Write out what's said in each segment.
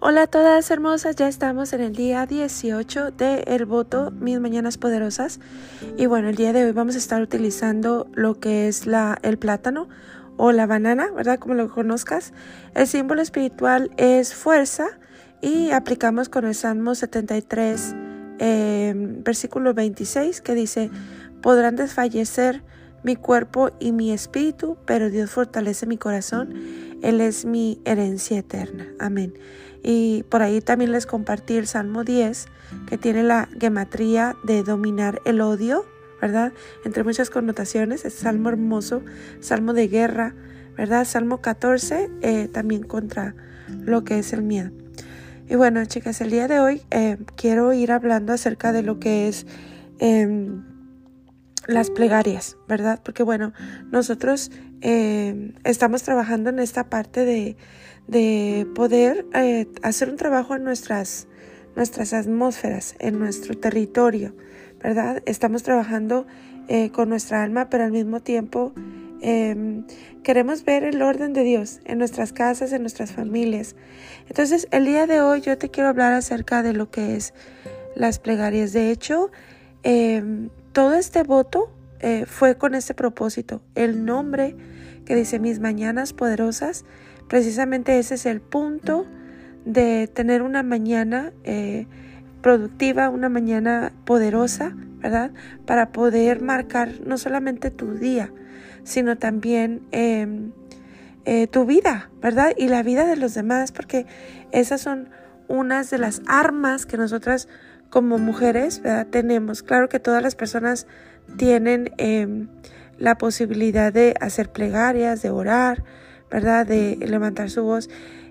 Hola a todas hermosas, ya estamos en el día 18 de El Voto, Mis Mañanas Poderosas. Y bueno, el día de hoy vamos a estar utilizando lo que es la, el plátano o la banana, ¿verdad? Como lo conozcas. El símbolo espiritual es fuerza y aplicamos con el Salmo 73, em, versículo 26, que dice, podrán desfallecer mi cuerpo y mi espíritu, pero Dios fortalece mi corazón. Él es mi herencia eterna. Amén. Y por ahí también les compartí el Salmo 10, que tiene la gematría de dominar el odio, ¿verdad? Entre muchas connotaciones, es salmo hermoso, salmo de guerra, ¿verdad? Salmo 14, eh, también contra lo que es el miedo. Y bueno, chicas, el día de hoy eh, quiero ir hablando acerca de lo que es em, las plegarias, ¿verdad? Porque bueno, nosotros em, estamos trabajando en esta parte de de poder eh, hacer un trabajo en nuestras, nuestras atmósferas, en nuestro territorio, ¿verdad? Estamos trabajando eh, con nuestra alma, pero al mismo tiempo em, queremos ver el orden de Dios en nuestras casas, en nuestras familias. Entonces, el día de hoy yo te quiero hablar acerca de lo que es las plegarias. De hecho, em, todo este voto eh, fue con este propósito. El nombre que dice mis mañanas poderosas Precisamente ese es el punto de tener una mañana eh, productiva, una mañana poderosa, ¿verdad? Para poder marcar no solamente tu día, sino también em, eh, tu vida, ¿verdad? Y la vida de los demás, porque esas son unas de las armas que nosotras como mujeres tenemos. Claro que todas las personas tienen em, la posibilidad de hacer plegarias, de orar, ¿verdad? De levantar su voz.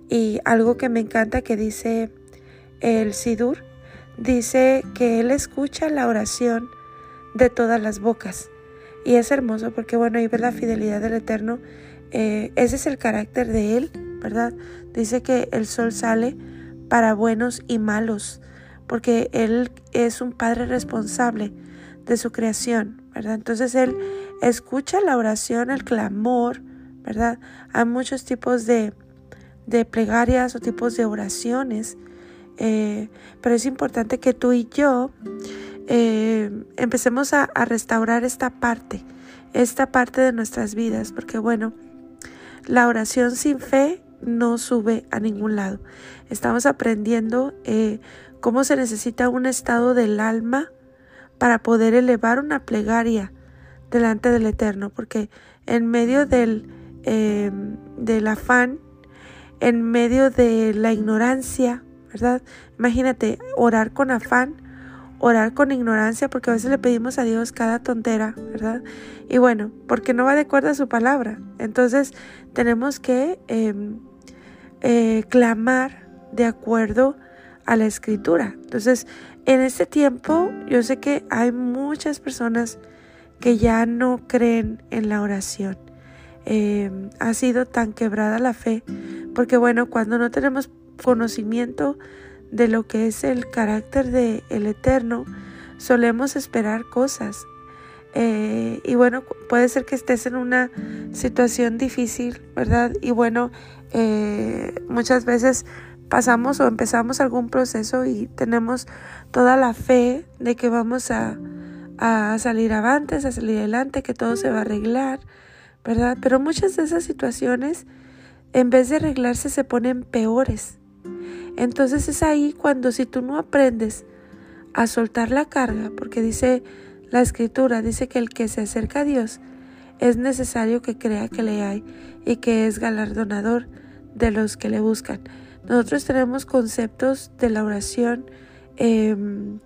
Y algo que me encanta que dice el Sidur, dice que él escucha la oración de todas las bocas. Y es hermoso porque, bueno, ahí ve la fidelidad del Eterno. Eh, ese es el carácter de él, ¿verdad? Dice que el sol sale para buenos y malos, porque él es un padre responsable de su creación, ¿verdad? Entonces él escucha la oración, el clamor, ¿verdad? Hay muchos tipos de, plegarias o tipos de oraciones, eh, pero es importante que tú y yo eh, empecemos a, restaurar esta parte, esta parte de nuestras vidas, porque bueno, la oración sin fe no sube a ningún lado. Estamos aprendiendo eh, cómo se necesita un estado del alma para poder elevar una plegaria delante del Eterno, porque en medio del eh, del afán, en medio de la ignorancia, ¿verdad? Imagínate orar con afán, orar con ignorancia, porque a veces le pedimos a Dios cada tontera, ¿verdad? Y bueno, porque no va de acuerdo a su palabra. Entonces tenemos que em, eh, clamar de acuerdo a la escritura. Entonces, en este tiempo, yo sé que hay muchas personas que ya no creen en la oración. Em, ha sido tan quebrada la fe, porque bueno, cuando no tenemos conocimiento de lo que es el carácter del el Eterno, solemos esperar cosas. Eh, y bueno, puede ser que estés en una situación difícil, ¿verdad? Y bueno, eh, muchas veces pasamos o empezamos algún proceso y tenemos toda la fe de que vamos a, a salir avantes, a salir adelante, que todo se va a arreglar. Pero muchas de esas situaciones, en vez de arreglarse, se ponen peores. Entonces es ahí cuando si tú no aprendes a soltar la carga, porque dice la escritura, dice que el que se acerca a Dios es necesario que crea que le hay y que es galardonador de los que le buscan. Nosotros tenemos conceptos de la oración em,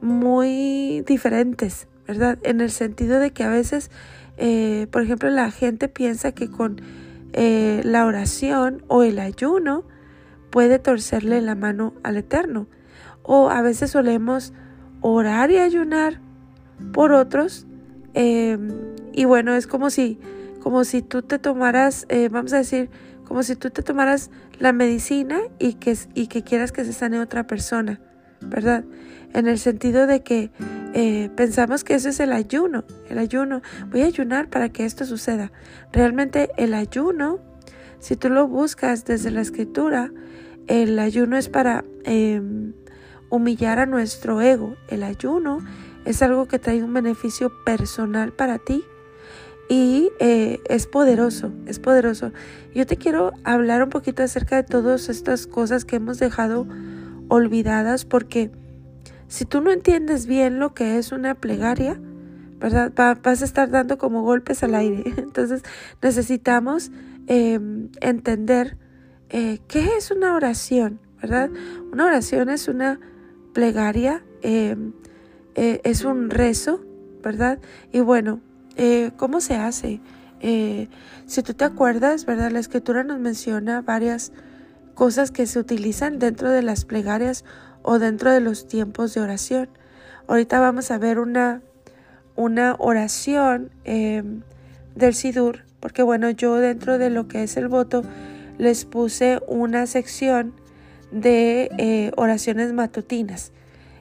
muy diferentes, ¿verdad? En el sentido de que a veces eh, por ejemplo, la gente piensa que con eh, la oración o el ayuno puede torcerle la mano al Eterno. O a veces solemos orar y ayunar por otros. Em, y bueno, es como si, como si tú te tomaras, eh, vamos a decir, como si tú te tomaras la medicina y que, y que quieras que se sane otra persona, ¿verdad? En el sentido de que eh, pensamos que eso es el ayuno, el ayuno. Voy a ayunar para que esto suceda. Realmente el ayuno, si tú lo buscas desde la escritura, el ayuno es para em, humillar a nuestro ego. El ayuno es algo que trae un beneficio personal para ti y eh, es poderoso, es poderoso. Yo te quiero hablar un poquito acerca de todas estas cosas que hemos dejado olvidadas porque si tú no entiendes bien lo que es una plegaria, ¿verdad? vas a estar dando como golpes al aire. Entonces necesitamos em, entender eh, qué es una oración, ¿verdad? Una oración es una plegaria, em, eh, es un rezo, ¿verdad? Y bueno, eh, ¿cómo se hace? si tú te acuerdas, ¿verdad? La escritura nos menciona varias cosas que se utilizan dentro de las plegarias o dentro de los tiempos de oración. Ahorita vamos a ver una, una oración em, del Sidur, porque bueno, yo dentro de lo que es el voto les puse una sección de eh, oraciones matutinas.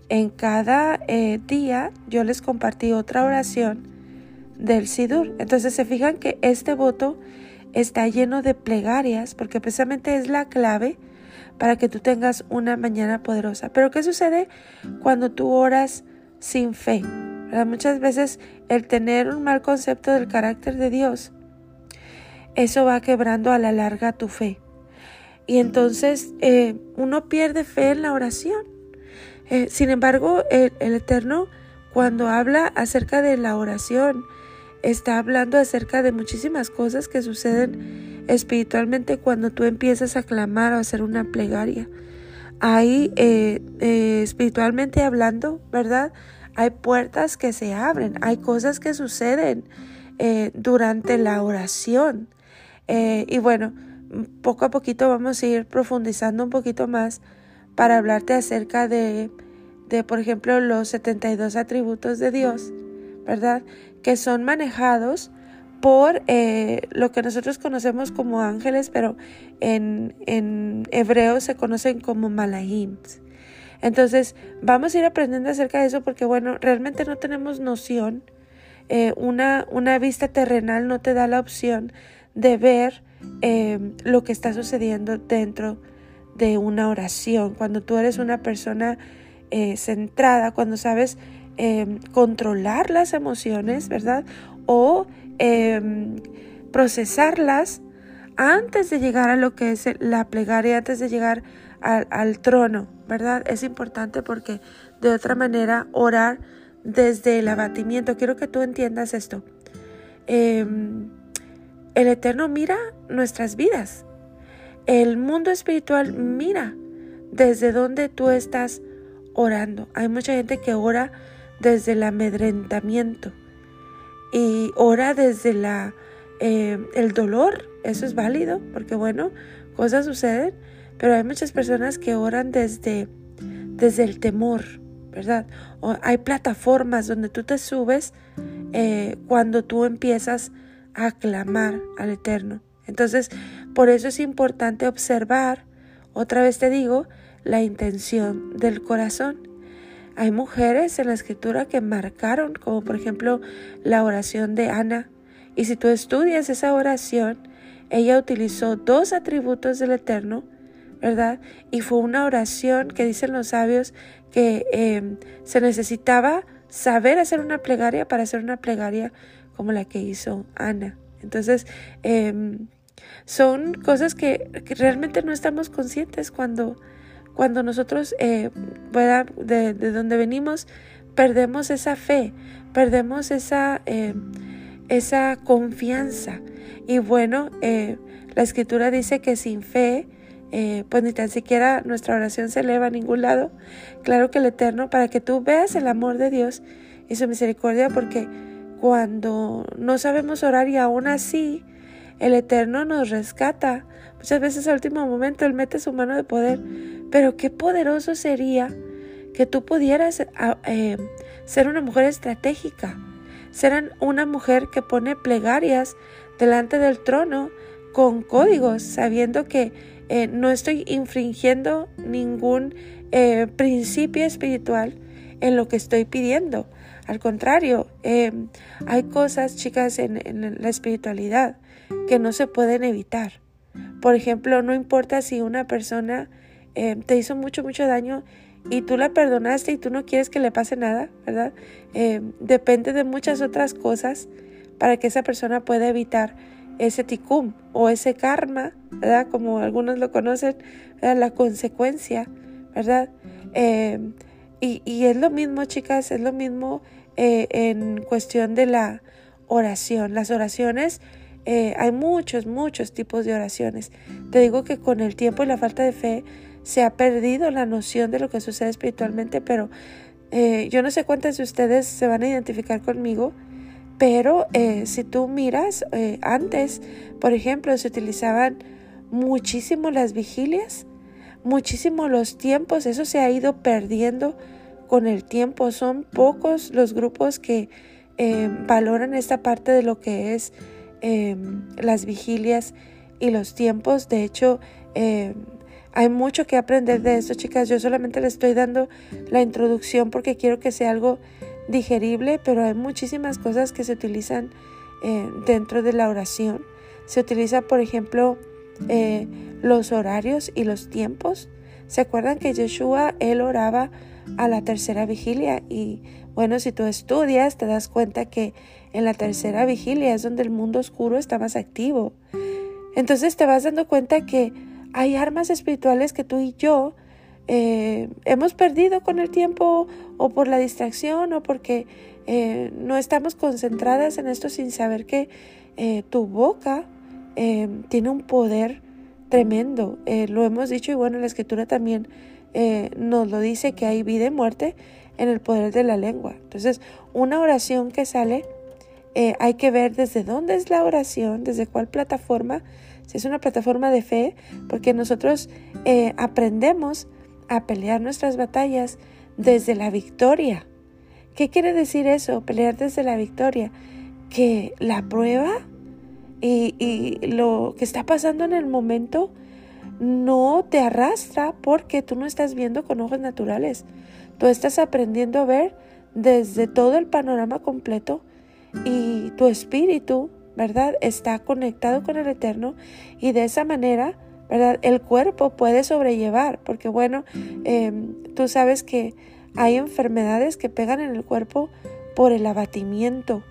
En cada eh, día yo les compartí otra oración del Sidur. Entonces se fijan que este voto está lleno de plegarias porque precisamente es la clave para que tú tengas una mañana poderosa. Pero ¿qué sucede cuando tú oras sin fe? Muchas veces el tener un mal concepto del carácter de Dios, eso va quebrando a la larga tu fe. Y entonces eh, uno pierde fe en la oración. Eh, sin embargo, el, el Eterno, cuando habla acerca de la oración, está hablando acerca de muchísimas cosas que suceden espiritualmente cuando tú empiezas a clamar o a hacer una plegaria. Ahí, eh, eh, espiritualmente hablando, ¿verdad? Hay puertas que se abren, hay cosas que suceden eh, durante la oración. y bueno, poco a poquito vamos a ir profundizando un poquito más para hablarte acerca de, de, por ejemplo, los 72 atributos de Dios, ¿verdad? Que son manejados por eh, lo que nosotros conocemos como ángeles, pero en, en hebreo se conocen como malahim. Entonces, vamos a ir aprendiendo acerca de eso porque, bueno, realmente no tenemos noción. Eh, una, una vista terrenal no te da la opción de ver eh, lo que está sucediendo dentro de una oración. Cuando tú eres una persona centrada, cuando sabes controlar las emociones, ¿verdad? O Em, procesarlas antes de llegar a lo que es la plegaria, antes de llegar al, trono, ¿verdad? Es importante porque de otra manera orar desde el abatimiento. Quiero que tú entiendas esto. Em, el Eterno mira nuestras vidas. El mundo espiritual mira desde donde tú estás orando. Hay mucha gente que ora desde el amedrentamiento y ora desde la, eh, el dolor, eso es válido, porque bueno, cosas suceden, pero hay muchas personas que oran desde, desde el temor, ¿verdad? Hay plataformas donde tú te subes eh, cuando tú empiezas a clamar al Eterno. Entonces, por eso es importante observar, otra vez te digo, la intención del corazón. Hay mujeres en la escritura que marcaron, como por ejemplo la oración de Ana. Y si tú estudias esa oración, ella utilizó dos atributos del Eterno, ¿verdad? Y fue una oración que dicen los sabios que em, se necesitaba saber hacer una plegaria para hacer una plegaria como la que hizo Ana. Entonces, em, son cosas que, que realmente no estamos conscientes cuando cuando nosotros, eh, de, de, donde venimos, perdemos esa fe, perdemos esa, eh, esa confianza. Y bueno, eh, la escritura dice que sin fe, pues ni tan siquiera nuestra oración se eleva a ningún lado. Claro que el Eterno, para que tú veas el amor de Dios y su misericordia, porque cuando no sabemos orar y aún así el Eterno nos rescata, Muchas veces al último momento Él mete su mano de poder, pero qué poderoso sería que tú pudieras eh, ser una mujer estratégica, ser una mujer que pone plegarias delante del trono con códigos, sabiendo que eh, no estoy infringiendo ningún eh, principio espiritual en lo que estoy pidiendo. Al contrario, hay cosas, chicas, en la espiritualidad que no se pueden evitar. Por ejemplo, no importa si una persona eh, te hizo mucho, mucho daño y tú la perdonaste y tú no quieres que le pase nada, ¿verdad? Eh, depende de muchas otras cosas para que esa persona pueda evitar ese ticum o ese karma, ¿verdad? Como algunos lo conocen, la consecuencia, ¿verdad? Eh, y, es lo mismo, chicas, es lo mismo eh, en cuestión de la oración. Las oraciones, hay muchos, muchos tipos de oraciones. Te digo que con el tiempo y la falta de fe, se ha perdido la noción de lo que sucede espiritualmente, pero eh, yo no sé cuántas de ustedes se van a identificar conmigo, pero eh, si tú miras, eh, antes, por ejemplo, se utilizaban muchísimo las vigilias, muchísimo los tiempos, eso se ha ido perdiendo con el tiempo. Son pocos los grupos que valoran esta parte de lo que es las vigilias y los tiempos. De hecho, hay mucho que aprender de esto, chicas. Yo solamente les estoy dando la introducción porque quiero que sea algo digerible, pero hay muchísimas cosas que se utilizan eh, dentro de la oración. Se utiliza, por ejemplo, eh, los horarios y los tiempos. ¿Se acuerdan que Yeshua, él oraba a la tercera vigilia? Y bueno, si tú estudias, te das cuenta que en la tercera vigilia es donde el mundo oscuro está más activo. Entonces te vas dando cuenta que hay armas espirituales que tú y yo eh, hemos perdido con el tiempo o por la distracción o porque eh, no estamos concentradas en esto sin saber que eh, tu boca tiene un poder tremendo. lo hemos dicho y bueno, la escritura también nos lo dice que hay vida y muerte en el poder de la lengua. Entonces, una oración que sale, hay que ver desde dónde es la oración, desde cuál plataforma si es una plataforma de fe, porque nosotros eh, aprendemos a pelear nuestras batallas desde la victoria. ¿Qué quiere decir eso? Pelear desde la victoria. Que la prueba y, y lo que está pasando en el momento no te arrastra porque tú no estás viendo con ojos naturales. Tú estás aprendiendo a ver desde todo el panorama completo y tu espíritu ¿verdad? Está conectado con el Eterno y de esa manera, ¿verdad? El cuerpo puede sobrellevar, porque bueno, em, tú sabes que hay enfermedades que pegan en el cuerpo por el abatimiento,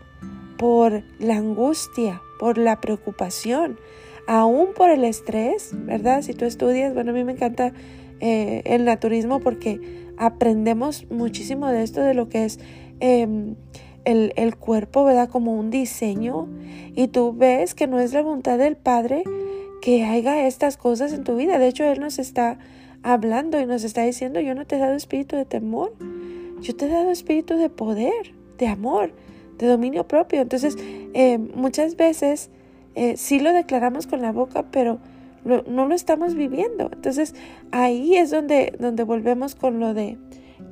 por la angustia, por la preocupación, aún por el estrés, ¿verdad? Si tú estudias, bueno, a mí me encanta eh, el naturismo porque aprendemos muchísimo de esto, de lo que es em, el, cuerpo, ¿verdad? Como un diseño y tú ves que no es la voluntad del Padre que haga estas cosas en tu vida. De hecho, Él nos está hablando y nos está diciendo, yo no te he dado espíritu de temor, yo te he dado espíritu de poder, de amor, de dominio propio. Entonces, eh, muchas veces eh, sí lo declaramos con la boca, pero no lo estamos viviendo. Entonces, ahí es donde, donde volvemos con lo de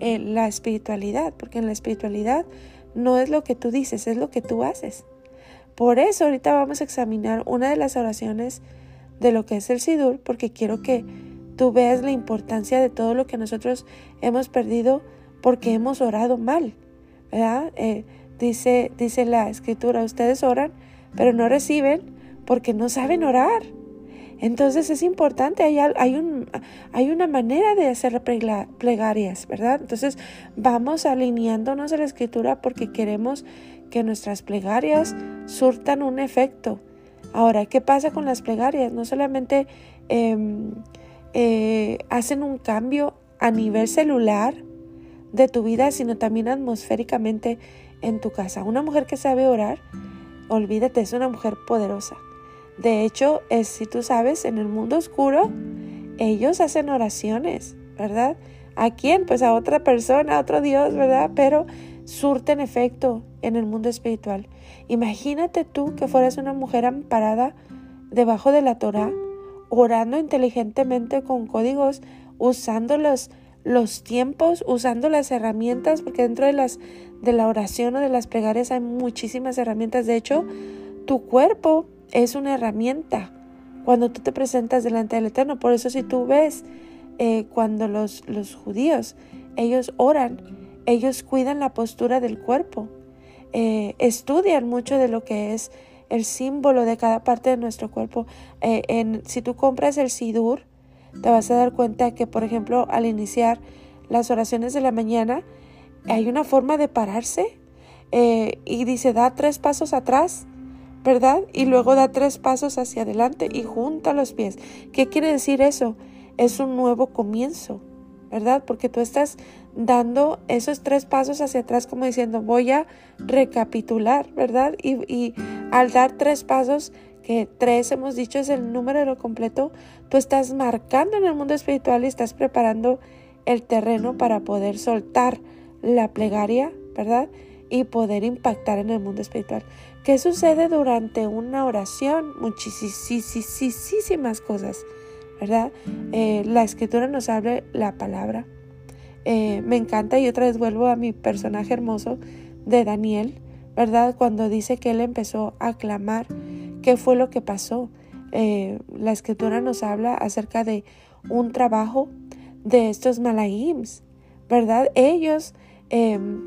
eh, la espiritualidad, porque en la espiritualidad no es lo que tú dices, es lo que tú haces. Por eso ahorita vamos a examinar una de las oraciones de lo que es el Sidur, porque quiero que tú veas la importancia de todo lo que nosotros hemos perdido porque hemos orado mal. ¿verdad? Eh, dice, dice la escritura, ustedes oran, pero no reciben porque no saben orar. Entonces es importante, hay, hay, un, hay una manera de hacer plegarias, ¿verdad? Entonces vamos alineándonos a la escritura porque queremos que nuestras plegarias surtan un efecto. Ahora, ¿qué pasa con las plegarias? No solamente em, eh, hacen un cambio a nivel celular de tu vida, sino también atmosféricamente en tu casa. Una mujer que sabe orar, olvídate, es una mujer poderosa. De hecho, es, si tú sabes, en el mundo oscuro, ellos hacen oraciones, ¿verdad? ¿A quién? Pues a otra persona, a otro Dios, ¿verdad? Pero surten efecto en el mundo espiritual. Imagínate tú que fueras una mujer amparada debajo de la Torah, orando inteligentemente con códigos, usando los, los tiempos, usando las herramientas, porque dentro de las de la oración o de las plegarias hay muchísimas herramientas. De hecho, tu cuerpo es una herramienta cuando tú te presentas delante del Eterno. Por eso si tú ves eh, cuando los, los judíos, ellos oran, ellos cuidan la postura del cuerpo, eh, estudian mucho de lo que es el símbolo de cada parte de nuestro cuerpo. Eh, si tú compras el sidur, te vas a dar cuenta que, por ejemplo, al iniciar las oraciones de la mañana, hay una forma de pararse eh, y dice, da tres pasos atrás, ¿verdad? Y luego da tres pasos hacia adelante y junta los pies. ¿Qué quiere decir eso? Es un nuevo comienzo, ¿verdad? Porque tú estás dando esos tres pasos hacia atrás como diciendo, voy a recapitular, ¿verdad? Y, al dar tres pasos, que tres hemos dicho es el número de lo completo, tú estás marcando en el mundo espiritual y estás preparando el terreno para poder soltar la plegaria, ¿verdad? Y poder impactar en el mundo espiritual. ¿Qué sucede durante una oración? Muchísimas cosas, ¿verdad? Eh, la escritura nos abre la palabra. Eh, me encanta y otra vez vuelvo a mi personaje hermoso de Daniel, ¿verdad? Cuando dice que él empezó a clamar, ¿qué fue lo que pasó? Eh, la escritura nos habla acerca de un trabajo de estos malahims, ¿verdad? Ellos em,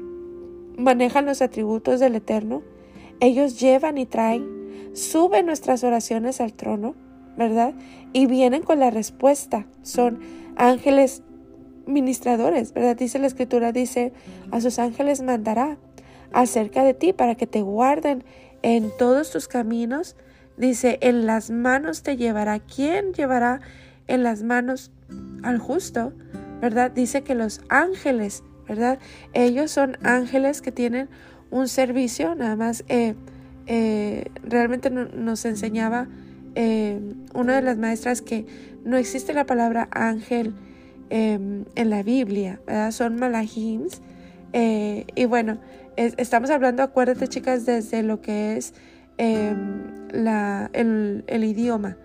manejan los atributos del Eterno, ellos llevan y traen, suben nuestras oraciones al trono, ¿verdad? Y vienen con la respuesta, son ángeles ministradores, ¿verdad? Dice la escritura, dice, a sus ángeles mandará acerca de ti para que te guarden en todos tus caminos. Dice, en las manos te llevará. ¿Quién llevará en las manos al justo? ¿Verdad? Dice que los ángeles, ¿verdad? Ellos son ángeles que tienen un servicio, nada más. Eh, eh, realmente nos enseñaba eh, una de las maestras que no existe la palabra ángel en la Biblia, ¿verdad? Son malahims. y bueno, estamos hablando, acuérdate chicas, desde lo que es la, el, el, idioma,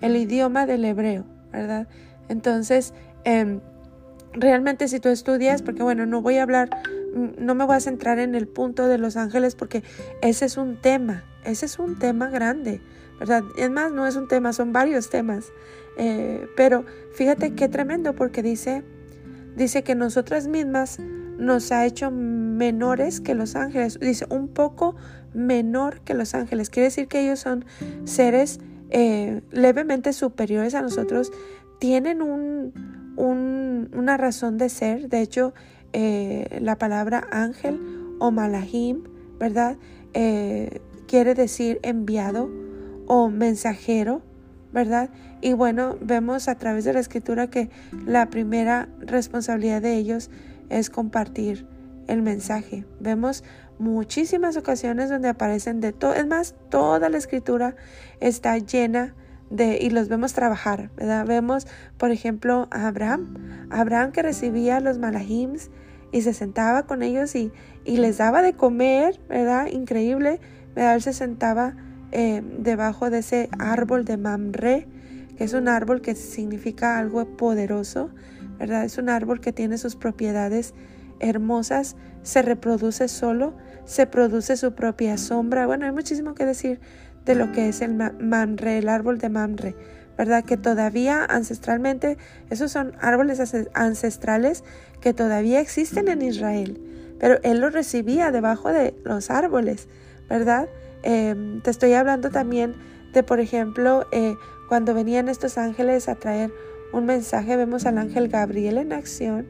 el idioma del hebreo, ¿verdad? Entonces, realmente si tú estudias, porque bueno, no voy a hablar, no me voy a centrar en el punto de los ángeles porque ese es un tema, ese es un tema grande, ¿verdad? Es más, no es un tema, son varios temas. Eh, pero fíjate qué tremendo porque dice, dice que nosotras mismas nos ha hecho menores que los ángeles. Dice, un poco menor que los ángeles. Quiere decir que ellos son seres eh, levemente superiores a nosotros. Tienen un, una razón de ser. De hecho, eh, la palabra ángel o malahim, ¿verdad? Eh, quiere decir enviado o mensajero, ¿verdad? Y bueno, vemos a través de la escritura que la primera responsabilidad de ellos es compartir el mensaje. Vemos muchísimas ocasiones donde aparecen de todo, es más, toda la escritura está llena de, y los vemos trabajar, ¿verdad? Vemos, por ejemplo, a Abraham, Abraham que recibía los malahims y se sentaba con ellos y, y les daba de comer, ¿verdad? Increíble, ¿verdad? Él se sentaba eh, debajo de ese árbol de Mamre, que es un árbol que significa algo poderoso, ¿verdad? Es un árbol que tiene sus propiedades hermosas, se reproduce solo, se produce su propia sombra. Bueno, hay muchísimo que decir de lo que es el Mamre, el árbol de Mamre, ¿verdad? Que todavía ancestralmente, esos son árboles ancestrales que todavía existen en Israel, pero él los recibía debajo de los árboles, ¿verdad? Em, te estoy hablando también de, por ejemplo, eh, cuando venían estos ángeles a traer un mensaje, vemos al ángel Gabriel en acción,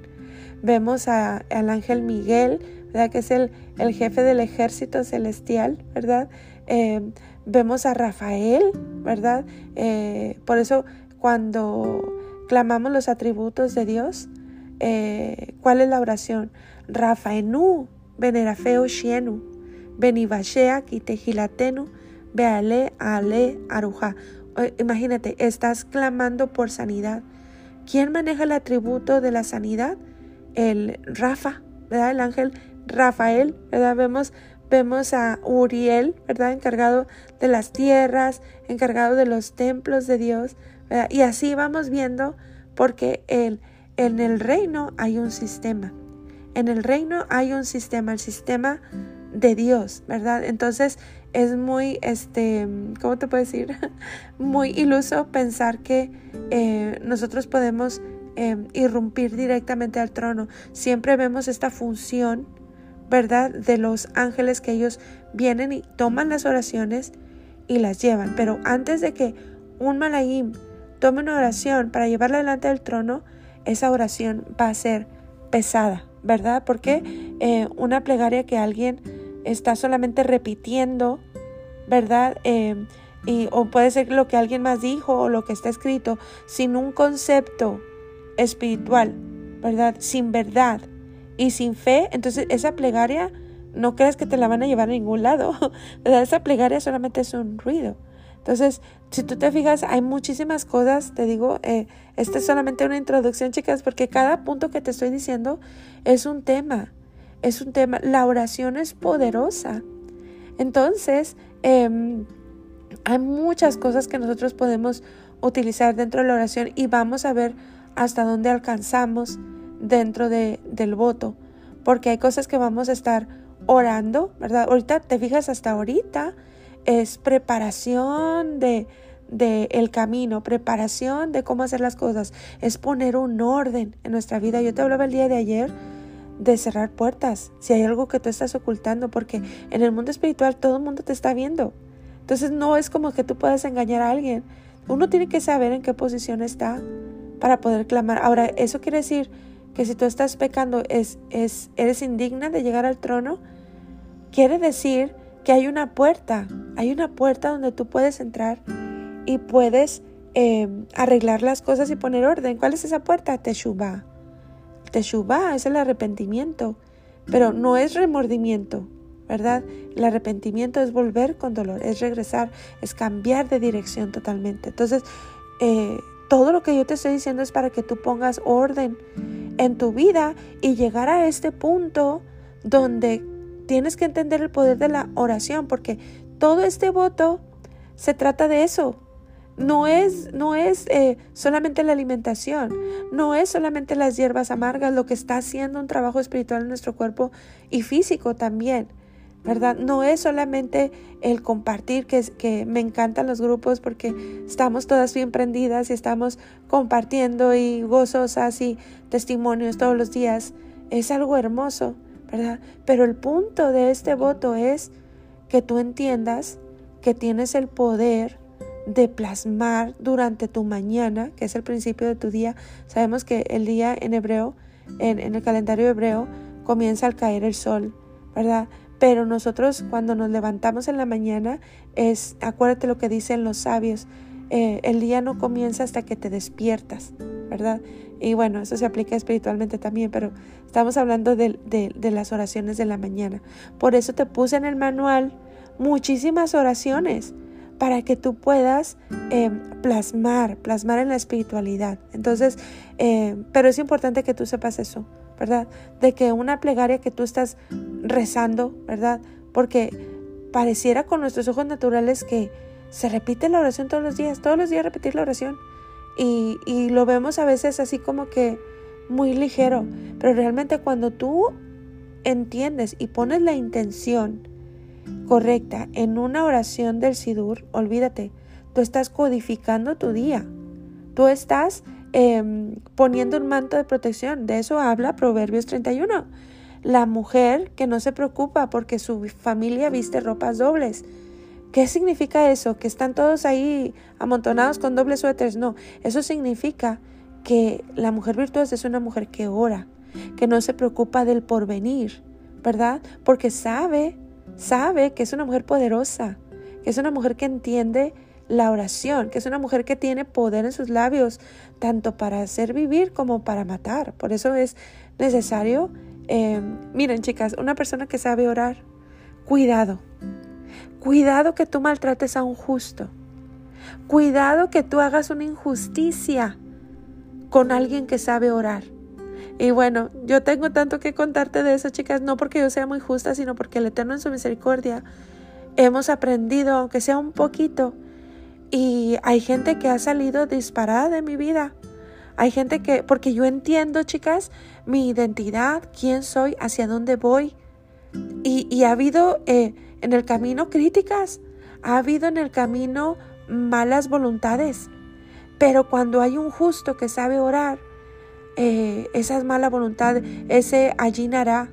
vemos al ángel Miguel, ¿verdad? Que es el, el, jefe del ejército celestial, ¿verdad? Eh, vemos a Rafael, ¿verdad? Eh, por eso cuando clamamos los atributos de Dios, eh, ¿cuál es la oración? Rafaenu, venerafeo shienu, benibashea kitejilatenu, beale ale aruja. Imagínate, estás clamando por sanidad. ¿Quién maneja el atributo de la sanidad? El Rafa, ¿verdad? El ángel Rafael, ¿verdad? Vemos, vemos a Uriel, ¿verdad? Encargado de las tierras, encargado de los templos de Dios, ¿verdad? Y así vamos viendo porque el, en el reino hay un sistema. En el reino hay un sistema, el sistema de Dios, ¿verdad? Entonces es muy, este, ¿cómo te puedo decir? muy iluso pensar que eh, nosotros podemos eh, irrumpir directamente al trono. Siempre vemos esta función, ¿verdad? De los ángeles que ellos vienen y toman las oraciones y las llevan. Pero antes de que un malaim tome una oración para llevarla delante del trono, esa oración va a ser pesada, ¿verdad? Porque eh, una plegaria que alguien está solamente repitiendo, ¿verdad? Eh, y, o puede ser lo que alguien más dijo o lo que está escrito, sin un concepto espiritual, ¿verdad? Sin verdad y sin fe, entonces esa plegaria no creas que te la van a llevar a ningún lado. Esa plegaria solamente es un ruido. Entonces, si tú te fijas, hay muchísimas cosas, te digo, eh, esta es solamente una introducción, chicas, porque cada punto que te estoy diciendo es un tema, es un tema. La oración es poderosa. Entonces, em, hay muchas cosas que nosotros podemos utilizar dentro de la oración y vamos a ver hasta dónde alcanzamos dentro de, del voto, porque hay cosas que vamos a estar orando, ¿verdad? Ahorita te fijas hasta ahorita es preparación de, de el camino, preparación de cómo hacer las cosas, es poner un orden en nuestra vida. Yo te hablaba el día de ayer de cerrar puertas, si hay algo que tú estás ocultando, porque en el mundo espiritual todo el mundo te está viendo. Entonces no es como que tú puedas engañar a alguien. Uno tiene que saber en qué posición está para poder clamar. Ahora, eso quiere decir que si tú estás pecando, es, es, eres indigna de llegar al trono. Quiere decir que hay una puerta, hay una puerta donde tú puedes entrar y puedes eh, arreglar las cosas y poner orden. ¿Cuál es esa puerta? Teshuvah. Teshuvah es el arrepentimiento, pero no es remordimiento, ¿verdad? El arrepentimiento es volver con dolor, es regresar, es cambiar de dirección totalmente. Entonces, eh, todo lo que yo te estoy diciendo es para que tú pongas orden en tu vida y llegar a este punto donde tienes que entender el poder de la oración, porque todo este voto se trata de eso. No es, no es eh, solamente la alimentación, no es solamente las hierbas amargas lo que está haciendo un trabajo espiritual en nuestro cuerpo y físico también, ¿verdad? No es solamente el compartir, que, que me encantan los grupos porque estamos todas bien prendidas y estamos compartiendo y gozosas y testimonios todos los días. Es algo hermoso, ¿verdad? Pero el punto de este voto es que tú entiendas que tienes el poder de plasmar durante tu mañana, que es el principio de tu día. Sabemos que el día en hebreo, en, el calendario hebreo, comienza al caer el sol, ¿verdad? Pero nosotros cuando nos levantamos en la mañana, es, acuérdate lo que dicen los sabios, eh, el día no comienza hasta que te despiertas, ¿verdad? Y bueno, eso se aplica espiritualmente también, pero estamos hablando de, las oraciones de la mañana. Por eso te puse en el manual muchísimas oraciones para que tú puedas em, plasmar, plasmar en la espiritualidad. Entonces, em, pero es importante que tú sepas eso, ¿verdad? De que una plegaria que tú estás rezando, ¿verdad? Porque pareciera con nuestros ojos naturales que se repite la oración todos los días, todos los días repetir la oración. Y, lo vemos a veces así como que muy ligero, pero realmente cuando tú entiendes y pones la intención correcta en una oración del Sidur, olvídate, tú estás codificando tu día, tú estás em, poniendo un manto de protección, de eso habla Proverbios 31. La mujer que no se preocupa porque su familia viste ropas dobles, ¿Qué significa eso? ¿Que están todos ahí amontonados con dobles suéteres? No, eso significa que la mujer virtuosa es una mujer que ora, que no se preocupa del porvenir, ¿verdad? Porque sabe, sabe que es una mujer poderosa, que es una mujer que entiende la oración, que es una mujer que tiene poder en sus labios, tanto para hacer vivir como para matar. Por eso es necesario, eh, miren chicas, una persona que sabe orar, cuidado, Cuidado que tú maltrates a un justo. Cuidado que tú hagas una injusticia con alguien que sabe orar. Y bueno, yo tengo tanto que contarte de eso, chicas, no porque yo sea muy justa, sino porque el Eterno en su misericordia hemos aprendido, aunque sea un poquito. Y hay gente que ha salido disparada de mi vida. Hay gente que, porque yo entiendo, chicas, mi identidad, quién soy, hacia dónde voy. Y, ha habido eh, en el camino críticas, ha habido en el camino malas voluntades, pero cuando hay un justo que sabe orar, eh, esas malas voluntades, ese allinará,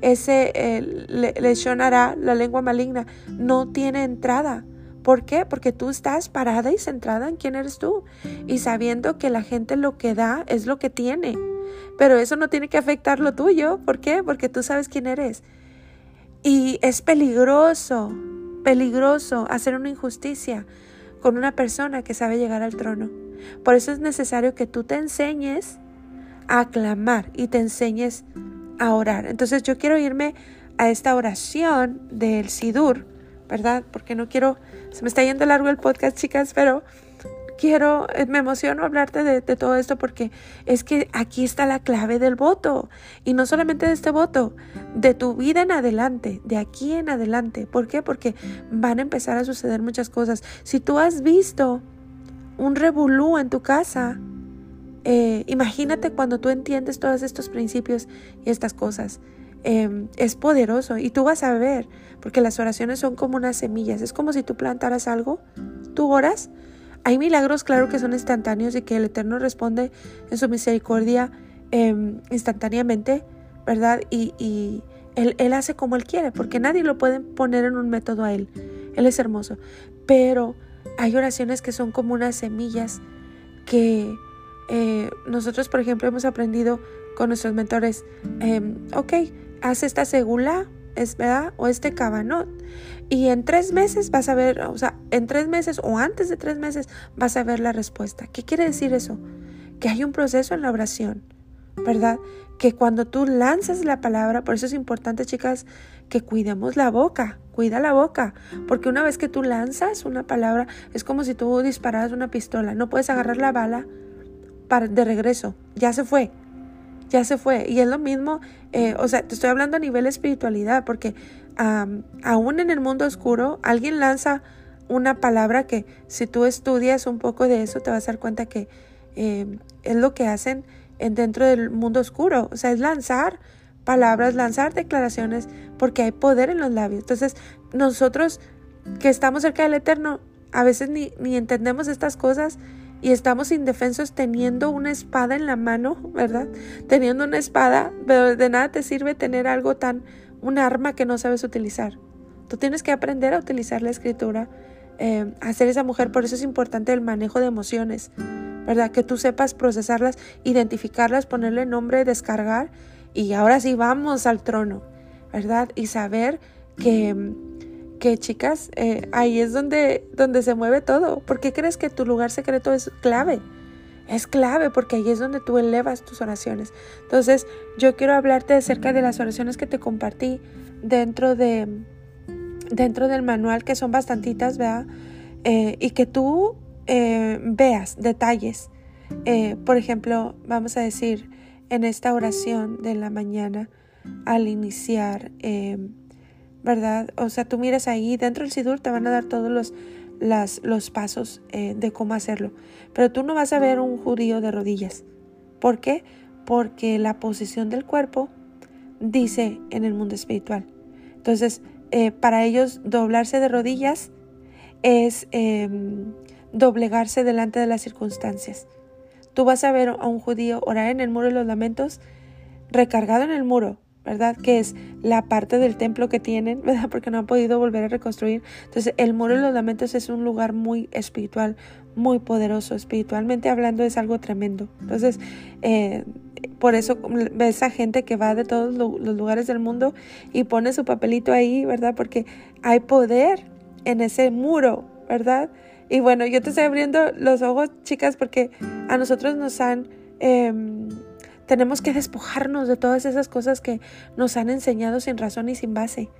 ese eh, lesionará, la lengua maligna, no tiene entrada, ¿Por qué? Porque tú estás parada y centrada en quién eres tú y sabiendo que la gente lo que da es lo que tiene. Pero eso no tiene que afectar lo tuyo. ¿Por qué? Porque tú sabes quién eres. Y es peligroso, peligroso hacer una injusticia con una persona que sabe llegar al trono. Por eso es necesario que tú te enseñes a clamar y te enseñes a orar. Entonces yo quiero irme a esta oración del Sidur, ¿verdad? Porque no quiero, se me está yendo largo el podcast, chicas, pero quiero, eh, me emociono hablarte de, todo esto porque es que aquí está la clave del voto. Y no solamente de este voto, de tu vida en adelante, de aquí en adelante. ¿Por qué? Porque van a empezar a suceder muchas cosas. Si tú has visto un revolú en tu casa, eh, imagínate cuando tú entiendes todos estos principios y estas cosas. Em, es poderoso y tú vas a ver, porque las oraciones son como unas semillas. Es como si tú plantaras algo, tú oras. Hay milagros, claro, que son instantáneos y que el Eterno responde en su misericordia em, instantáneamente, ¿verdad? Y, y él, él hace como Él quiere, porque nadie lo puede poner en un método a Él. Él es hermoso. Pero hay oraciones que son como unas semillas que eh, nosotros, por ejemplo, hemos aprendido con nuestros mentores, em, ok, haz esta segula, es verdad, o este cabanot. Y en tres meses vas a ver, o sea, en tres meses o antes de tres meses vas a ver la respuesta. ¿Qué quiere decir eso? Que hay un proceso en la oración, ¿verdad? Que cuando tú lanzas la palabra, por eso es importante, chicas, que cuidemos la boca, cuida la boca, porque una vez que tú lanzas una palabra, es como si tú dispararas una pistola, no puedes agarrar la bala de regreso. Ya se fue. Ya se fue. Y es lo mismo, eh, o sea, te estoy hablando a nivel espiritualidad, porque aún en el mundo oscuro, alguien lanza una palabra que si tú estudias un poco de eso, te vas a dar cuenta que eh, es lo que hacen en, dentro del mundo oscuro. O sea, es lanzar palabras, lanzar declaraciones, porque hay poder en los labios. Entonces, nosotros que estamos cerca del Eterno, a veces ni, ni entendemos estas cosas y estamos indefensos teniendo una espada en la mano, ¿verdad? Teniendo una espada, pero de nada te sirve tener algo tan, un arma que no sabes utilizar. Tú tienes que aprender a utilizar la escritura, eh, a ser esa mujer, por eso es importante el manejo de emociones, ¿verdad? Que tú sepas procesarlas, identificarlas, ponerle nombre, descargar y ahora sí vamos al trono, ¿verdad? Y saber que que chicas, eh, ahí es donde, donde se mueve todo. ¿Por qué crees que tu lugar secreto es clave? Es clave porque ahí es donde tú elevas tus oraciones. Entonces, yo quiero hablarte acerca de las oraciones que te compartí dentro de dentro del manual, que son bastantitas, ¿verdad? Eh, y que tú eh, veas detalles. por ejemplo, vamos a decir, en esta oración de la mañana, al iniciar, ¿verdad? O sea, tú miras ahí, dentro del Sidur te van a dar todos los, las, los pasos eh, de cómo hacerlo. Pero tú no vas a ver un judío de rodillas. ¿Por qué? Porque la posición del cuerpo dice en el mundo espiritual. Entonces, eh, para ellos doblarse de rodillas es em, doblegarse delante de las circunstancias. Tú vas a ver a un judío orar en el muro de los lamentos, recargado en el muro, ¿verdad? Que es la parte del templo que tienen, ¿verdad? Porque no han podido volver a reconstruir. Entonces, el Muro de los Lamentos es un lugar muy espiritual, muy poderoso. Espiritualmente hablando es algo tremendo. Entonces, eh, por eso ves a gente que va de todos los lugares del mundo y pone su papelito ahí, ¿verdad? Porque hay poder en ese muro, ¿verdad? Y bueno, yo te estoy abriendo los ojos, chicas, porque a nosotros nos han... Em, tenemos que despojarnos de todas esas cosas que nos han enseñado sin razón y sin base.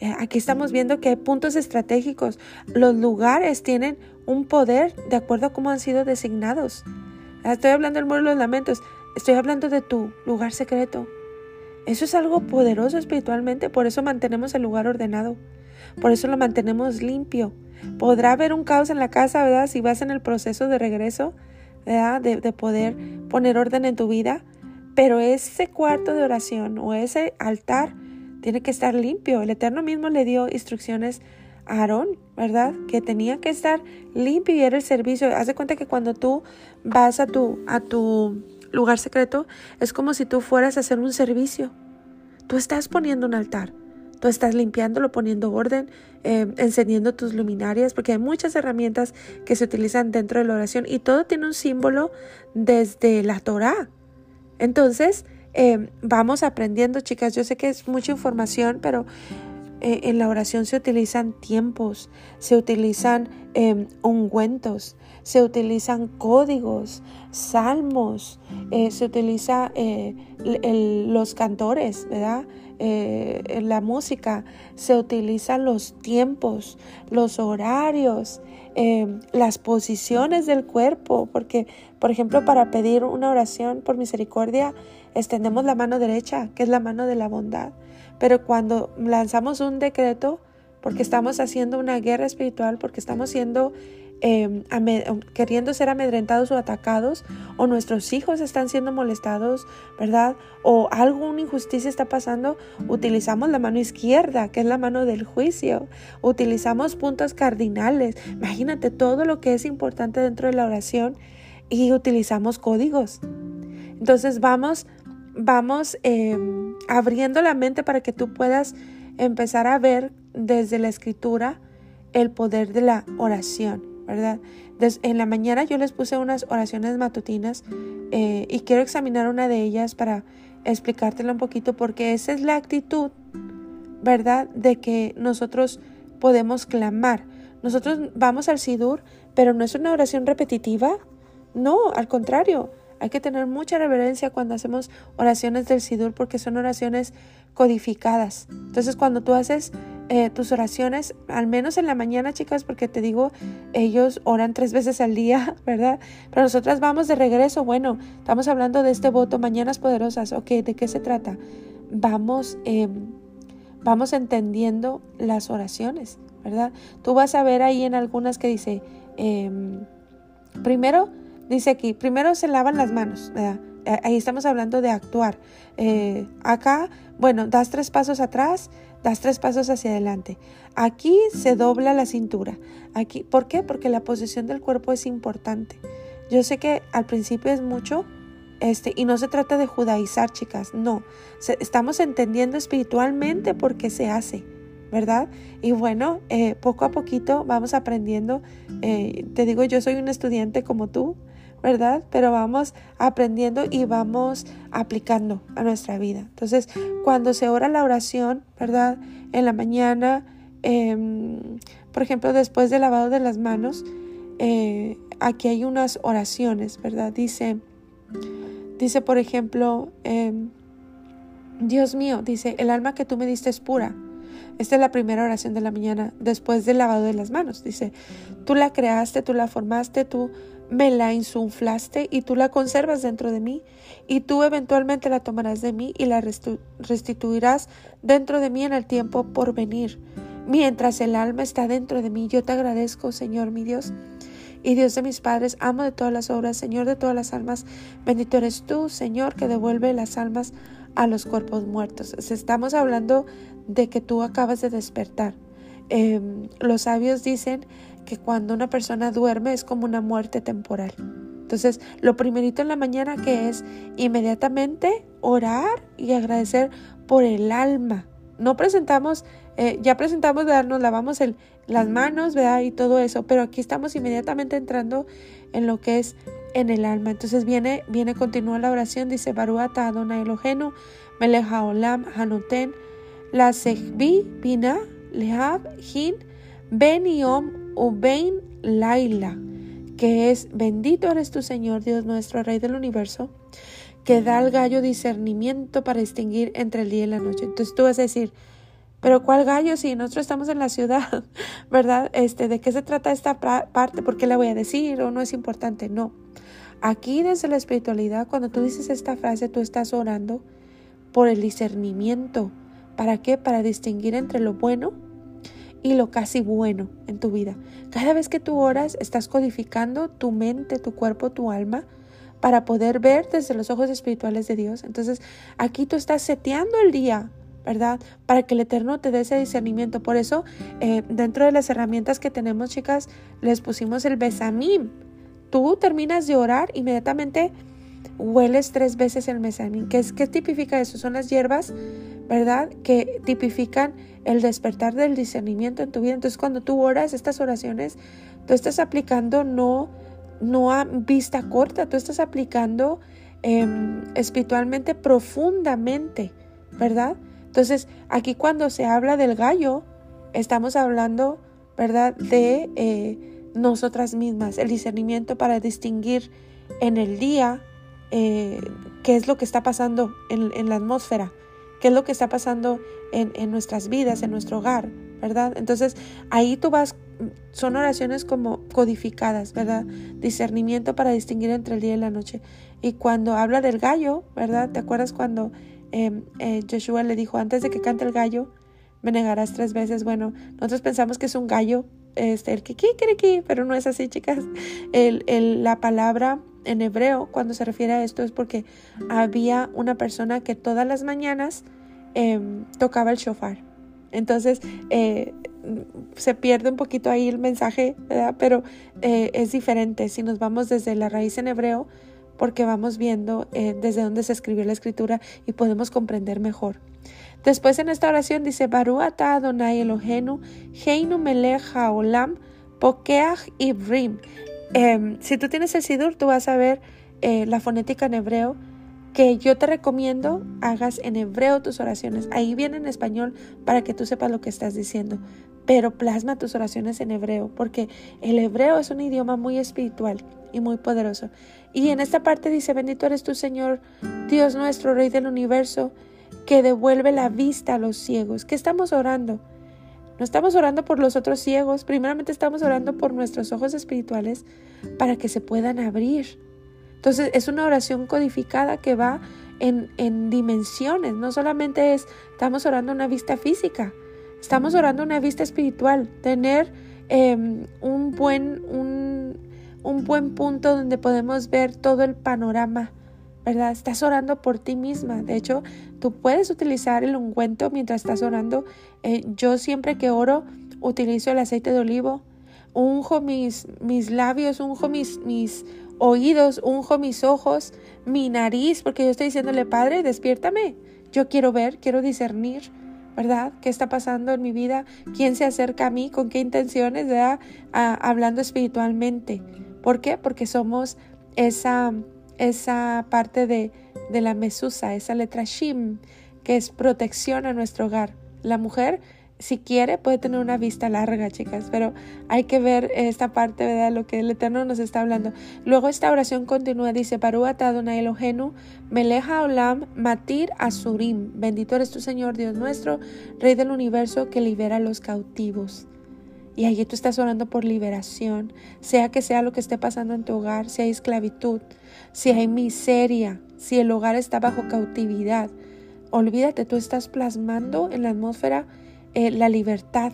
Eh, aquí estamos viendo que hay puntos estratégicos. Los lugares tienen un poder de acuerdo a cómo han sido designados. Ah, estoy hablando del muro de los lamentos. Estoy hablando de tu lugar secreto. Eso es algo poderoso espiritualmente. Por eso mantenemos el lugar ordenado. Por eso lo mantenemos limpio. Podrá haber un caos en la casa, ¿verdad? Si vas en el proceso de regreso, ¿verdad? de poder poner orden en tu vida. Pero ese cuarto de oración o ese altar tiene que estar limpio. El Eterno mismo le dio instrucciones a Aarón, ¿verdad? Que tenía que estar limpio y era el servicio. Haz de cuenta que cuando tú vas a tu, a tu lugar secreto, es como si tú fueras a hacer un servicio. Tú estás poniendo un altar. tú estás limpiándolo, poniendo orden, eh, encendiendo tus luminarias, porque hay muchas herramientas que se utilizan dentro de la oración y todo tiene un símbolo desde la Torah. Entonces, eh, vamos aprendiendo, chicas. Yo sé que es mucha información, pero eh, en la oración se utilizan tiempos, se utilizan em, ungüentos, se utilizan códigos, salmos, eh, se utiliza los cantores, ¿verdad? La música, se utilizan los tiempos, los horarios, em, las posiciones del cuerpo, porque, por ejemplo, para pedir una oración por misericordia, extendemos la mano derecha, que es la mano de la bondad. Pero cuando lanzamos un decreto, porque estamos haciendo una guerra espiritual, porque estamos siendo em, queriendo ser amedrentados o atacados, o nuestros hijos están siendo molestados, ¿verdad? O alguna injusticia está pasando, utilizamos la mano izquierda, que es la mano del juicio. Utilizamos puntos cardinales. Imagínate todo lo que es importante dentro de la oración y utilizamos códigos. Entonces vamos vamos em, abriendo la mente para que tú puedas empezar a ver desde la escritura el poder de la oración, ¿verdad? en la mañana yo les puse unas oraciones matutinas eh, y quiero examinar una de ellas para explicártela un poquito porque esa es la actitud, ¿verdad? De que nosotros podemos clamar. Nosotros vamos al Sidur, pero no es una oración repetitiva, no, al contrario, hay que tener mucha reverencia cuando hacemos oraciones del Sidur porque son oraciones codificadas. Entonces cuando tú haces eh, tus oraciones, al menos en la mañana, chicas, porque te digo, ellos oran tres veces al día, ¿verdad? Pero nosotras vamos de regreso. Bueno, estamos hablando de este voto, mañanas poderosas. Ok, ¿de qué se trata? Vamos, em, vamos entendiendo las oraciones, ¿verdad? Tú vas a ver ahí en algunas que dice, em, primero, Dice aquí, primero se lavan las manos, Ahí estamos hablando de actuar. Eh, acá, bueno, das tres pasos atrás, das tres pasos hacia adelante. Aquí se dobla la cintura. Aquí, ¿por qué? Porque la posición del cuerpo es importante. Yo sé que al principio es mucho, este, y no se trata de judaizar, chicas, no. estamos entendiendo espiritualmente por qué se hace, ¿verdad? Y bueno, eh, poco a poquito vamos aprendiendo. Eh, te digo, yo soy un estudiante como tú, ¿verdad? Pero vamos aprendiendo y vamos aplicando a nuestra vida. Entonces, cuando se ora la oración, ¿verdad? En la mañana, em, por ejemplo, después del lavado de las manos, eh, aquí hay unas oraciones, ¿verdad? Dice, dice, por ejemplo, em, Dios mío, dice, el alma que tú me diste es pura. Esta es la primera oración de la mañana después del lavado de las manos. Dice, tú la creaste, tú la formaste, tú me la insuflaste y tú la conservas dentro de mí y tú eventualmente la tomarás de mí y la restituirás dentro de mí en el tiempo por venir. Mientras el alma está dentro de mí, yo te agradezco, Señor mi Dios. Y Dios de mis padres, amo de todas las obras, Señor de todas las almas, bendito eres tú, Señor, que devuelve las almas a los cuerpos muertos. Estamos hablando de que tú acabas de despertar. Em, los sabios dicen que cuando una persona duerme es como una muerte temporal. Entonces, lo primerito en la mañana que es inmediatamente orar y agradecer por el alma. No presentamos, eh, ya presentamos, ¿verdad? nos lavamos las manos, ¿verdad? Y todo eso, pero aquí estamos inmediatamente entrando en lo que es en el alma. Entonces viene, viene, continúa la oración, dice Baruata Adonai Elohenu, Meleja Olam Hanoten, La Sehbi Bina, Lehab Hin, Ben Yom Ubein Laila, que es bendito eres tu Señor Dios nuestro, Rey del universo, que da al gallo discernimiento para distinguir entre el día y la noche. Entonces tú vas a decir, pero ¿cuál gallo si nosotros estamos en la ciudad? ¿Verdad? Este, ¿de qué se trata esta parte? ¿Por qué la voy a decir o no es importante? No. Aquí desde la espiritualidad, cuando tú dices esta frase, tú estás orando por el discernimiento. ¿Para qué? Para distinguir entre lo bueno y lo casi bueno en tu vida. Cada vez que tú oras, estás codificando tu mente, tu cuerpo, tu alma para poder ver desde los ojos espirituales de Dios. Entonces, aquí tú estás seteando el día, ¿verdad? Para que el Eterno te dé ese discernimiento. Por eso, eh, dentro de las herramientas que tenemos, chicas, les pusimos el besamim. Tú terminas de orar, inmediatamente hueles tres veces el besamim. ¿Qué, es, ¿Qué tipifica eso? Son las hierbas ¿verdad? Que tipifican el despertar del discernimiento en tu vida. Entonces, cuando tú oras estas oraciones, tú estás aplicando no, no a vista corta, tú estás aplicando em, espiritualmente profundamente, ¿verdad? Entonces, aquí cuando se habla del gallo, estamos hablando, ¿verdad?, de eh, nosotras mismas, el discernimiento para distinguir en el día eh, qué es lo que está pasando en, la atmósfera, qué es lo que está pasando en, en, nuestras vidas, en nuestro hogar, ¿verdad? Entonces ahí tú vas, son oraciones como codificadas, ¿verdad? Discernimiento para distinguir entre el día y la noche. Y cuando habla del gallo, ¿verdad? ¿Te acuerdas cuando Em, eh, le dijo, antes de que cante el gallo, me negarás tres veces. Bueno, nosotros pensamos que es un gallo, este, el kiki, kiki, pero no es así, chicas. El, el, la palabra en hebreo, cuando se refiere a esto, es porque había una persona que todas las mañanas em, tocaba el shofar. Entonces, eh, se pierde un poquito ahí el mensaje, ¿verdad? Pero eh, es diferente. Si nos vamos desde la raíz en hebreo, porque vamos viendo eh, desde dónde se escribió la escritura y podemos comprender mejor. Después en esta oración dice, Baru ata Adonai Elohenu, Heinu melech haolam, pokeach ibrim. Em, si tú tienes el sidur, tú vas a ver eh, la fonética en hebreo, que yo te recomiendo hagas en hebreo tus oraciones. Ahí viene en español para que tú sepas lo que estás diciendo. Pero plasma tus oraciones en hebreo, porque el hebreo es un idioma muy espiritual y muy poderoso. Y en esta parte dice, bendito eres tu Señor, Dios nuestro, Rey del universo, que devuelve la vista a los ciegos. ¿Qué estamos orando? No estamos orando por los otros ciegos, primeramente estamos orando por nuestros ojos espirituales para que se puedan abrir. Entonces es una oración codificada que va en, en dimensiones, no solamente es, estamos orando una vista física, estamos orando una vista espiritual, tener em, un buen, un, un buen punto donde podemos ver todo el panorama, ¿verdad? Estás orando por ti misma. De hecho, tú puedes utilizar el ungüento mientras estás orando. Eh, yo siempre que oro utilizo el aceite de olivo. Unjo mis, mis labios, unjo mis, mis oídos, unjo mis ojos, mi nariz, porque yo estoy diciéndole, Padre, despiértame. Yo quiero ver, quiero discernir. ¿verdad? ¿Qué está pasando en mi vida? ¿Quién se acerca a mí? ¿Con qué intenciones? ¿verdad? Ah, hablando espiritualmente. ¿Por qué? Porque somos esa, esa parte de, de la mesusa, esa letra shim, que es protección a nuestro hogar. La mujer, si quiere, puede tener una vista larga, chicas, pero hay que ver esta parte, ¿verdad? Lo que el Eterno nos está hablando. Luego esta oración continúa, dice, Elohenu, Meleja Olam, Matir Asurim. Bendito eres tu Señor, Dios nuestro, Rey del universo, que libera a los cautivos. Y allí tú estás orando por liberación, sea que sea lo que esté pasando en tu hogar, si hay esclavitud, si hay miseria, si el hogar está bajo cautividad. Olvídate, tú estás plasmando en la atmósfera eh, la libertad,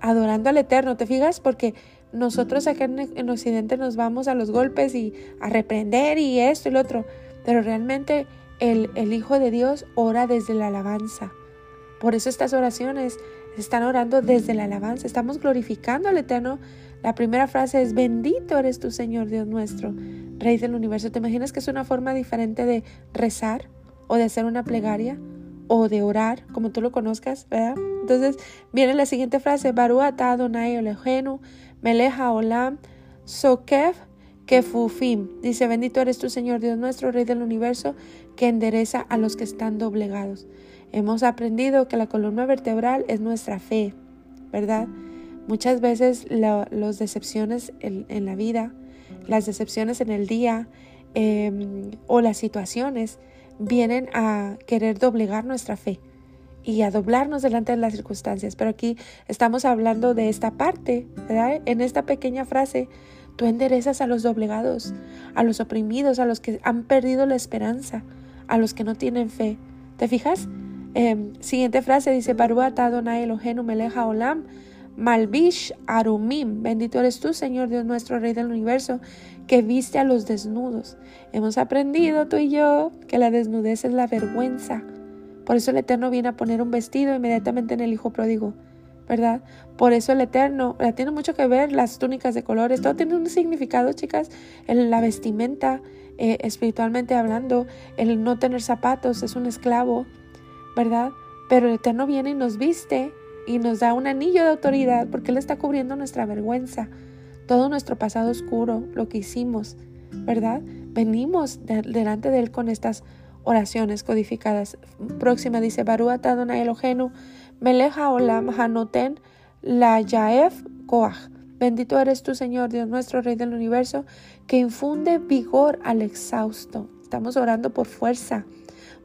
adorando al Eterno. ¿Te fijas? Porque nosotros acá en, en Occidente nos vamos a los golpes y a reprender y esto y lo otro. Pero realmente el, el Hijo de Dios ora desde la alabanza. Por eso estas oraciones están orando desde la alabanza, estamos glorificando al Eterno. La primera frase es, bendito eres tu Señor Dios nuestro, Rey del universo. ¿Te imaginas que es una forma diferente de rezar o de hacer una plegaria o de orar, como tú lo conozcas, ¿verdad? Entonces viene la siguiente frase, Baruata Adonai Olejenu, Meleja Olam, Sokef Kefufim. Dice, bendito eres tu Señor Dios nuestro, Rey del universo, que endereza a los que están doblegados. Hemos aprendido que la columna vertebral es nuestra fe, ¿verdad? Muchas veces las decepciones en, la vida, las decepciones en el día em, o las situaciones vienen a querer doblegar nuestra fe y a doblarnos delante de las circunstancias. Pero aquí estamos hablando de esta parte, ¿verdad? En esta pequeña frase, tú enderezas a los doblegados, a los oprimidos, a los que han perdido la esperanza, a los que no tienen fe. ¿Te fijas? Em, siguiente frase dice, Baruata Adonai Elohenu Meleja Olam, Malbish Arumim, bendito eres tú, Señor Dios nuestro, Rey del universo, que viste a los desnudos. Hemos aprendido tú y yo que la desnudez es la vergüenza. Por eso el Eterno viene a poner un vestido inmediatamente en el Hijo pródigo, ¿verdad? Por eso el Eterno, tiene mucho que ver las túnicas de colores, todo tiene un significado, chicas, en la vestimenta, eh, espiritualmente hablando, el no tener zapatos es un esclavo, ¿verdad? pero el Eterno viene y nos viste y nos da un anillo de autoridad porque Él está cubriendo nuestra vergüenza, todo nuestro pasado oscuro, lo que hicimos, ¿verdad? Venimos delante de Él con estas oraciones codificadas. Próxima dice, Baruch Adonai Elohenu, Meleja Olam Hanoten, La Yaef Koach. Bendito eres tú, Señor, Dios nuestro, Rey del universo, que infunde vigor al exhausto. Estamos orando por fuerza,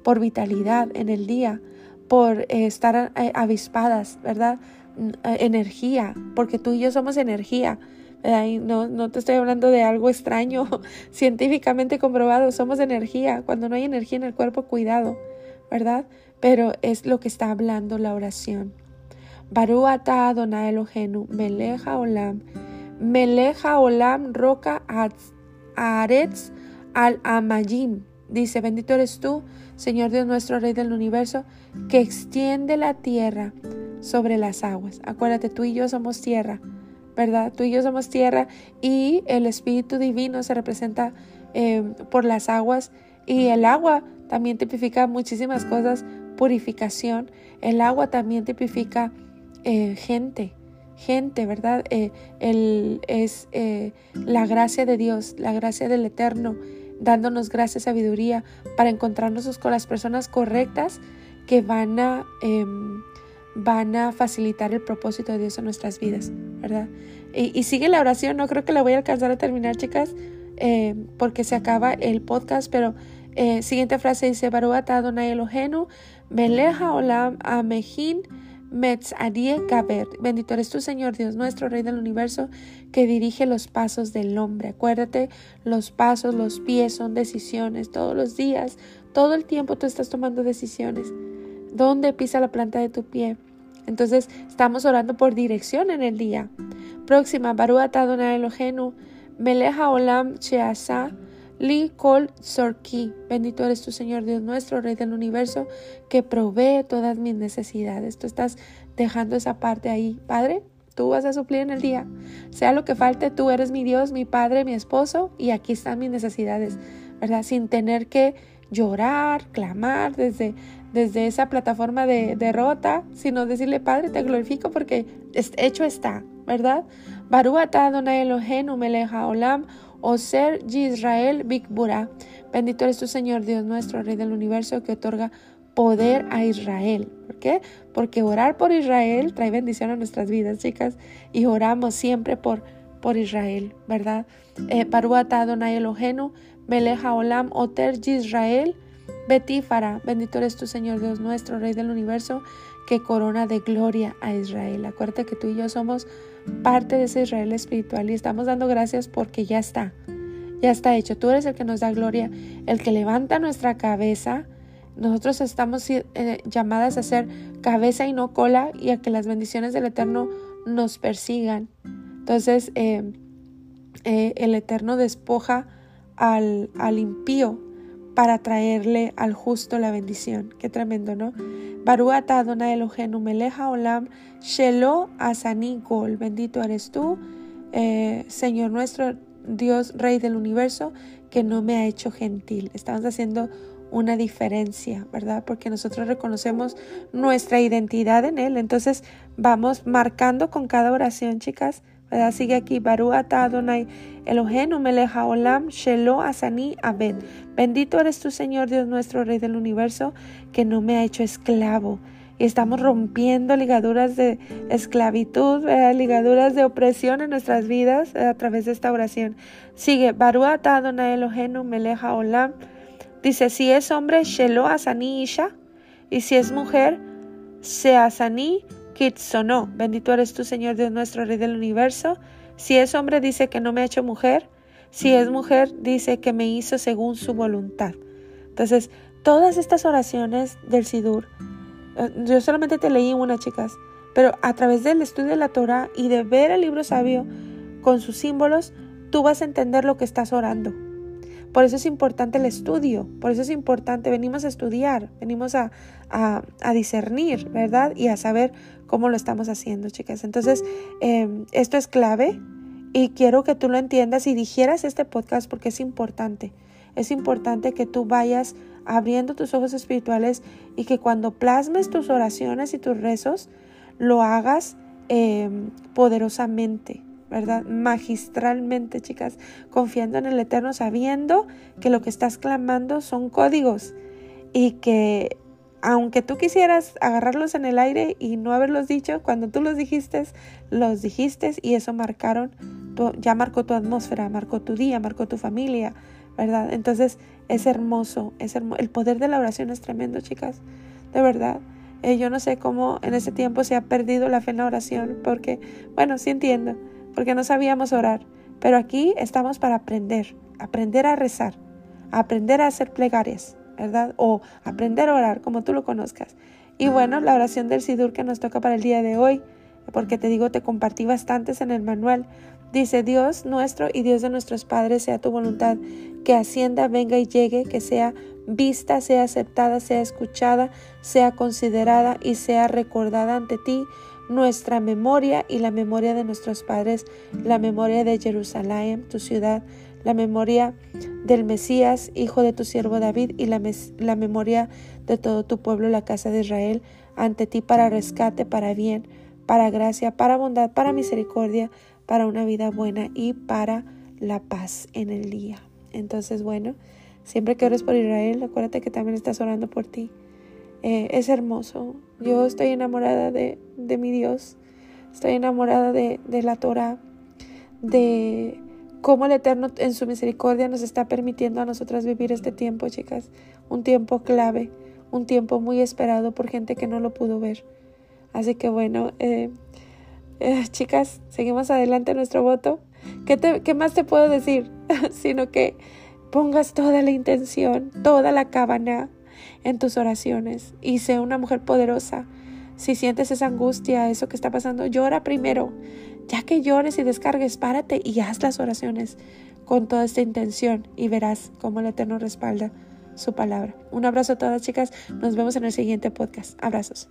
por vitalidad en el día, por eh, estar eh, avispadas, ¿verdad? Eh, energía, porque tú y yo somos energía. No, no te estoy hablando de algo extraño, científicamente comprobado, somos energía. Cuando no hay energía en el cuerpo, cuidado, ¿verdad? Pero es lo que está hablando la oración. Baruata Adonai Elohenu, Meleja Olam, Meleja Olam Roca Aretz al Amayim. Dice, bendito eres tú, Señor Dios nuestro, Rey del universo, que extiende la tierra sobre las aguas. Acuérdate, tú y yo somos tierra, ¿verdad? Tú y yo somos tierra y el Espíritu Divino se representa eh, por las aguas y el agua también tipifica muchísimas cosas, purificación. El agua también tipifica eh, gente, gente, ¿verdad? Eh, es eh, la gracia de Dios, la gracia del Eterno, dándonos gracia, sabiduría para encontrarnos con las personas correctas que van a, em, van a facilitar el propósito de Dios en nuestras vidas, ¿verdad? Y, sigue la oración, no creo que la voy a alcanzar a terminar, chicas, porque se acaba el podcast, pero siguiente frase dice, Baruch Adonai Elohenu, Meleja Olam Amehin, Metzadie Gaber. Bendito eres tú, Señor Dios nuestro, Rey del universo, que dirige los pasos del hombre. Acuérdate, los pasos, los pies son decisiones. Todos los días, todo el tiempo tú estás tomando decisiones. ¿Dónde pisa la planta de tu pie? Entonces, estamos orando por dirección en el día. Próxima, Baruch Adonai Elohenu, Meleja Olam Sheasa. Li Kol Sorki, bendito eres tu Señor Dios nuestro, Rey del universo, que provee todas mis necesidades. Tú estás dejando esa parte ahí. Padre, tú vas a suplir en el día. Sea lo que falte, tú eres mi Dios, mi Padre, mi esposo, y aquí están mis necesidades, ¿verdad? Sin tener que llorar, clamar desde, desde esa plataforma de derrota, sino decirle, Padre, te glorifico porque hecho está, ¿verdad? Baruata Adonai Elohenu Meleja Olam o ser Israel Bikbura. Bendito eres tu Señor, Dios nuestro, Rey del universo, que otorga poder a Israel. ¿Por qué? Porque orar por Israel trae bendición a nuestras vidas, chicas, y oramos siempre por, por Israel, ¿verdad? Eh, Paruata Adonai Elohenu, Meleja Olam, Oter Israel, Betífara. Bendito eres tu Señor, Dios nuestro, Rey del universo, que corona de gloria a Israel. Acuérdate que tú y yo somos parte de ese Israel espiritual y estamos dando gracias porque ya está, ya está hecho. Tú eres el que nos da gloria, el que levanta nuestra cabeza. Nosotros estamos eh, llamadas a ser cabeza y no cola y a que las bendiciones del Eterno nos persigan. Entonces, eh, eh, el Eterno despoja al, al impío para traerle al justo la bendición. Qué tremendo, ¿no? Baruata Adonai Elohenu Meleja Olam Shelo Asani Gol. Bendito eres tú, eh, Señor nuestro, Dios, Rey del universo, que no me ha hecho gentil. Estamos haciendo una diferencia, ¿verdad? Porque nosotros reconocemos nuestra identidad en Él. Entonces vamos marcando con cada oración, chicas, ¿verdad? Sigue aquí, Baruata Adonai Elohenu Meleja Olam Shelo Asani Abed. Bendito eres tú, Señor Dios nuestro, Rey del universo, que no me ha hecho esclavo. Y estamos rompiendo ligaduras de esclavitud, ligaduras de opresión en nuestras vidas a través de esta oración. Sigue, Baruata Adonai Elohenu Meleja Olam. Dice, si es hombre, Shelo Asani Isha. Y si es mujer, Seasani Kitsono. Bendito eres tú, Señor Dios nuestro, Rey del universo. Si es hombre, dice que no me ha hecho mujer. Si es mujer, dice que me hizo según su voluntad. Entonces, todas estas oraciones del Sidur, eh, yo solamente te leí una, chicas, pero a través del estudio de la Torah y de ver el libro sabio con sus símbolos, tú vas a entender lo que estás orando. Por eso es importante el estudio, por eso es importante, venimos a estudiar, venimos a, discernir, ¿verdad? Y a saber cómo lo estamos haciendo, chicas. Entonces, em, esto es clave y quiero que tú lo entiendas y digieras este podcast porque es importante. Es importante que tú vayas abriendo tus ojos espirituales y que cuando plasmes tus oraciones y tus rezos, lo hagas em, poderosamente, ¿verdad? Magistralmente, chicas, confiando en el Eterno, sabiendo que lo que estás clamando son códigos y que aunque tú quisieras agarrarlos en el aire y no haberlos dicho, cuando tú los dijiste, los dijiste y eso marcaron, ya marcó tu atmósfera, marcó tu día, marcó tu familia, ¿verdad? Entonces es hermoso, es el poder de la oración es tremendo, chicas, de verdad. Eh, yo no sé cómo en ese tiempo se ha perdido la fe en la oración, porque, bueno, sí entiendo, porque no sabíamos orar, pero aquí estamos para aprender, aprender a rezar, aprender a hacer plegarias, ¿verdad? O aprender a orar, como tú lo conozcas. Y bueno, la oración del Sidur que nos toca para el día de hoy, porque te digo, te compartí bastantes en el manual. Dice, Dios nuestro y Dios de nuestros padres, sea tu voluntad, que ascienda, venga y llegue, que sea vista, sea aceptada, sea escuchada, sea considerada y sea recordada ante ti nuestra memoria y la memoria de nuestros padres, la memoria de Jerusalén, tu ciudad, la memoria del Mesías, hijo de tu siervo David, y la, memoria de todo tu pueblo, la casa de Israel, ante ti para rescate, para bien, para gracia, para bondad, para misericordia, para una vida buena y para la paz en el día. Entonces, bueno, siempre que ores por Israel, acuérdate que también estás orando por ti. Eh, es hermoso. Yo estoy enamorada de, de mi Dios. Estoy enamorada de, de la Torah, de cómo el Eterno en su misericordia nos está permitiendo a nosotras vivir este tiempo, chicas. Un tiempo clave, un tiempo muy esperado por gente que no lo pudo ver. Así que bueno, eh, eh, chicas, seguimos adelante nuestro voto. ¿Qué, ¿Qué más te puedo decir? Sino que pongas toda la intención, toda la cabana en tus oraciones y sé una mujer poderosa. Si sientes esa angustia, eso que está pasando, llora primero. Ya que llores y descargues, párate y haz las oraciones con toda esta intención y verás cómo el Eterno respalda su palabra. Un abrazo a todas chicas, nos vemos en el siguiente podcast. Abrazos.